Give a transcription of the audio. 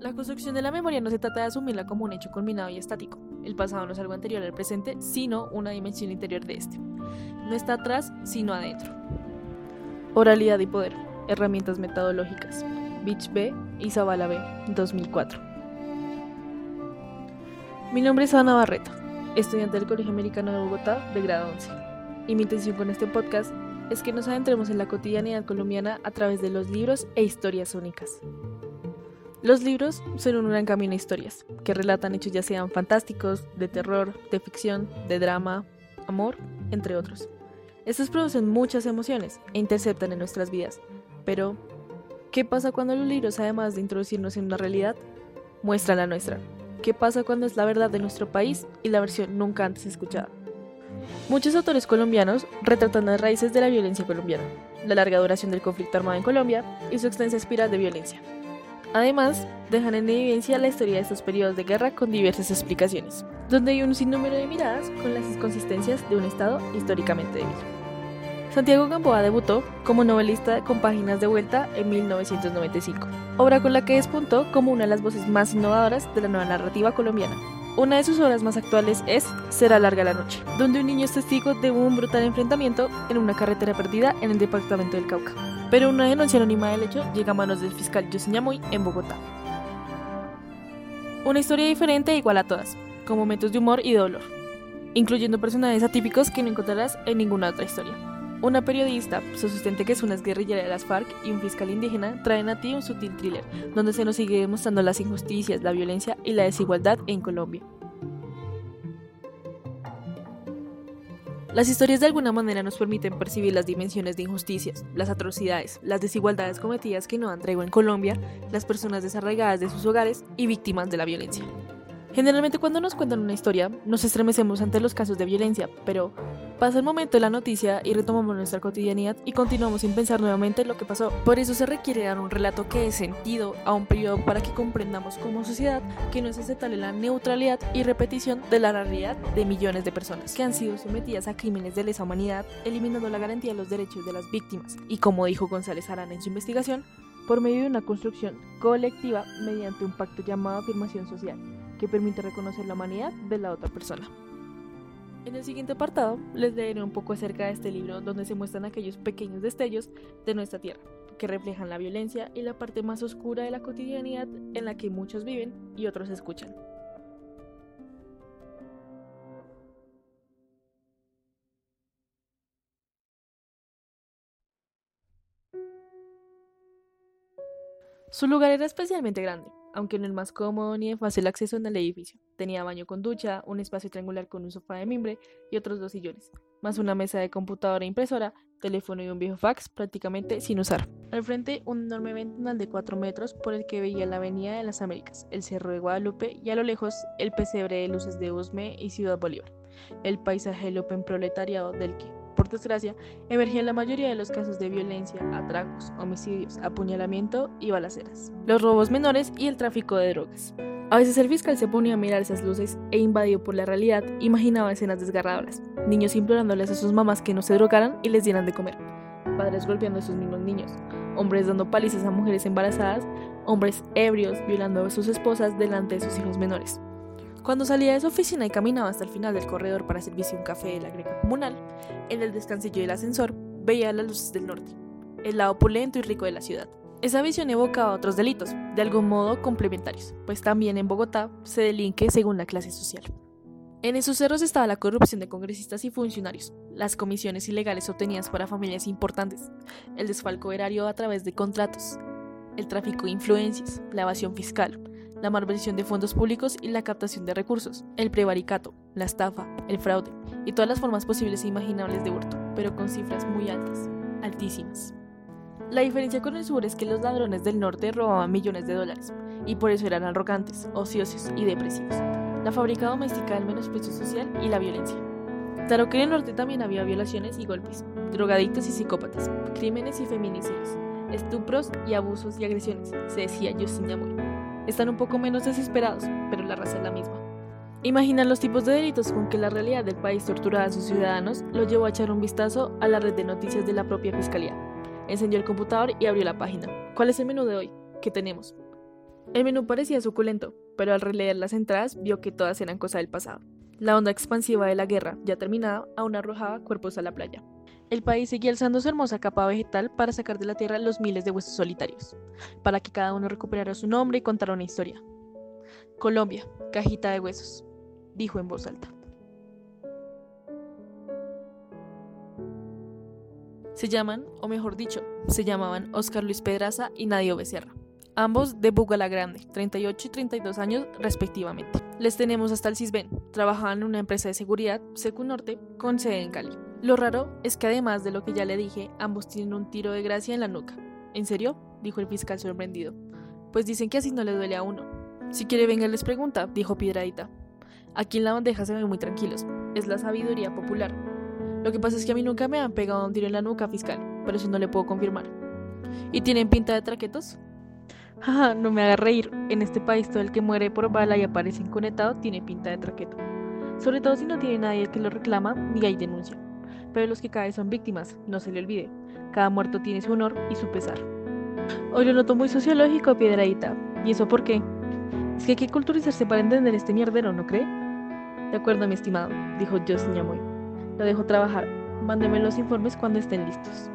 La construcción de la memoria no se trata de asumirla como un hecho culminado y estático. El pasado no es algo anterior al presente, sino una dimensión interior de este. No está atrás, sino adentro. Oralidad y poder. Herramientas metodológicas. Beach B y Zavala B, 2004. Mi nombre es Ana Barreto, estudiante del Colegio Americano de Bogotá de grado 11. Y mi intención con este podcast es que nos adentremos en la cotidianidad colombiana a través de los libros e historias únicas. Los libros son un gran camino de historias, que relatan hechos ya sean fantásticos, de terror, de ficción, de drama, amor, entre otros. Estos producen muchas emociones e interceptan en nuestras vidas. Pero, ¿qué pasa cuando los libros, además de introducirnos en una realidad, muestran la nuestra? ¿Qué pasa cuando es la verdad de nuestro país y la versión nunca antes escuchada? Muchos autores colombianos retratan las raíces de la violencia colombiana, la larga duración del conflicto armado en Colombia y su extensa espiral de violencia. Además, dejan en evidencia la historia de estos periodos de guerra con diversas explicaciones, donde hay un sinnúmero de miradas con las inconsistencias de un Estado históricamente débil. Santiago Gamboa debutó como novelista con Páginas de Vuelta en 1995, obra con la que despuntó como una de las voces más innovadoras de la nueva narrativa colombiana. Una de sus obras más actuales es Será larga la noche, donde un niño es testigo de un brutal enfrentamiento en una carretera perdida en el departamento del Cauca pero una denuncia anónima del hecho llega a manos del fiscal Yosin en Bogotá. Una historia diferente e igual a todas, con momentos de humor y dolor, incluyendo personajes atípicos que no encontrarás en ninguna otra historia. Una periodista, su que es una guerrillera de las FARC y un fiscal indígena traen a ti un sutil thriller, donde se nos sigue demostrando las injusticias, la violencia y la desigualdad en Colombia. Las historias de alguna manera nos permiten percibir las dimensiones de injusticias, las atrocidades, las desigualdades cometidas que no han tregua en Colombia, las personas desarraigadas de sus hogares y víctimas de la violencia. Generalmente cuando nos cuentan una historia, nos estremecemos ante los casos de violencia, pero pasa el momento de la noticia y retomamos nuestra cotidianidad y continuamos sin pensar nuevamente lo que pasó. Por eso se requiere dar un relato que dé sentido a un periodo para que comprendamos como sociedad que no es aceptable la neutralidad y repetición de la realidad de millones de personas que han sido sometidas a crímenes de lesa humanidad, eliminando la garantía de los derechos de las víctimas. Y como dijo González Arana en su investigación, por medio de una construcción colectiva mediante un pacto llamado afirmación social que permite reconocer la humanidad de la otra persona. En el siguiente apartado les leeré un poco acerca de este libro donde se muestran aquellos pequeños destellos de nuestra tierra, que reflejan la violencia y la parte más oscura de la cotidianidad en la que muchos viven y otros escuchan. Su lugar era especialmente grande, aunque no el más cómodo ni de fácil acceso en el edificio. Tenía baño con ducha, un espacio triangular con un sofá de mimbre y otros dos sillones, más una mesa de computadora e impresora, teléfono y un viejo fax prácticamente sin usar. Al frente, un enorme ventanal de 4 metros por el que veía la Avenida de las Américas, el Cerro de Guadalupe y a lo lejos el pesebre de luces de Usme y Ciudad Bolívar, el paisaje del Open Proletariado del que, desgracia, emergían la mayoría de los casos de violencia, atracos, homicidios, apuñalamiento y balaceras, los robos menores y el tráfico de drogas. A veces el fiscal se ponía a mirar esas luces e invadido por la realidad, imaginaba escenas desgarradoras, niños implorándoles a sus mamás que no se drogaran y les dieran de comer, padres golpeando a sus mismos niños, hombres dando palizas a mujeres embarazadas, hombres ebrios violando a sus esposas delante de sus hijos menores. Cuando salía de su oficina y caminaba hasta el final del corredor para servirse un café de la greca comunal, en el descansillo del ascensor veía las luces del norte, el lado opulento y rico de la ciudad. Esa visión evocaba otros delitos, de algún modo complementarios, pues también en Bogotá se delinque según la clase social. En esos cerros estaba la corrupción de congresistas y funcionarios, las comisiones ilegales obtenidas para familias importantes, el desfalco erario a través de contratos, el tráfico de influencias, la evasión fiscal, la malversión de fondos públicos y la captación de recursos, el prevaricato, la estafa, el fraude y todas las formas posibles e imaginables de hurto, pero con cifras muy altas, altísimas. La diferencia con el sur es que los ladrones del norte robaban millones de dólares, y por eso eran arrogantes, ociosos y depresivos. La fábrica doméstica del menosprecio social y la violencia. Claro que en el norte también había violaciones y golpes, drogadictos y psicópatas, crímenes y feminicidios, estupros y abusos y agresiones, se decía Justin Yamuy están un poco menos desesperados, pero la raza es la misma. Imaginan los tipos de delitos con que la realidad del país torturaba a sus ciudadanos lo llevó a echar un vistazo a la red de noticias de la propia fiscalía. Encendió el computador y abrió la página. ¿Cuál es el menú de hoy? ¿Qué tenemos? El menú parecía suculento, pero al releer las entradas vio que todas eran cosa del pasado. La onda expansiva de la guerra, ya terminada, aún arrojaba cuerpos a la playa. El país seguía alzando su hermosa capa vegetal para sacar de la tierra los miles de huesos solitarios, para que cada uno recuperara su nombre y contara una historia. Colombia, cajita de huesos, dijo en voz alta. Se llaman, o mejor dicho, se llamaban Óscar Luis Pedraza y Nadio Becerra, ambos de Bugala Grande, 38 y 32 años respectivamente. Les tenemos hasta el CISBEN, trabajaban en una empresa de seguridad, Secunorte, con sede en Cali. Lo raro es que además de lo que ya le dije, ambos tienen un tiro de gracia en la nuca. ¿En serio? dijo el fiscal sorprendido. Pues dicen que así no le duele a uno. Si quiere venga les pregunta, dijo Piedradita. Aquí en la bandeja se ven muy tranquilos. Es la sabiduría popular. Lo que pasa es que a mí nunca me han pegado un tiro en la nuca, fiscal, pero eso no le puedo confirmar. ¿Y tienen pinta de traquetos? Jaja, no me haga reír. En este país todo el que muere por bala y aparece inconectado tiene pinta de traqueto. Sobre todo si no tiene nadie que lo reclama ni hay denuncia. Pero los que caen son víctimas, no se le olvide. Cada muerto tiene su honor y su pesar. Hoy lo noto muy sociológico, Piedradita. ¿Y eso por qué? Es que hay que culturizarse para entender este mierdero, ¿no cree? De acuerdo, mi estimado, dijo Justin Yamoy. Lo dejo trabajar. Mándeme los informes cuando estén listos.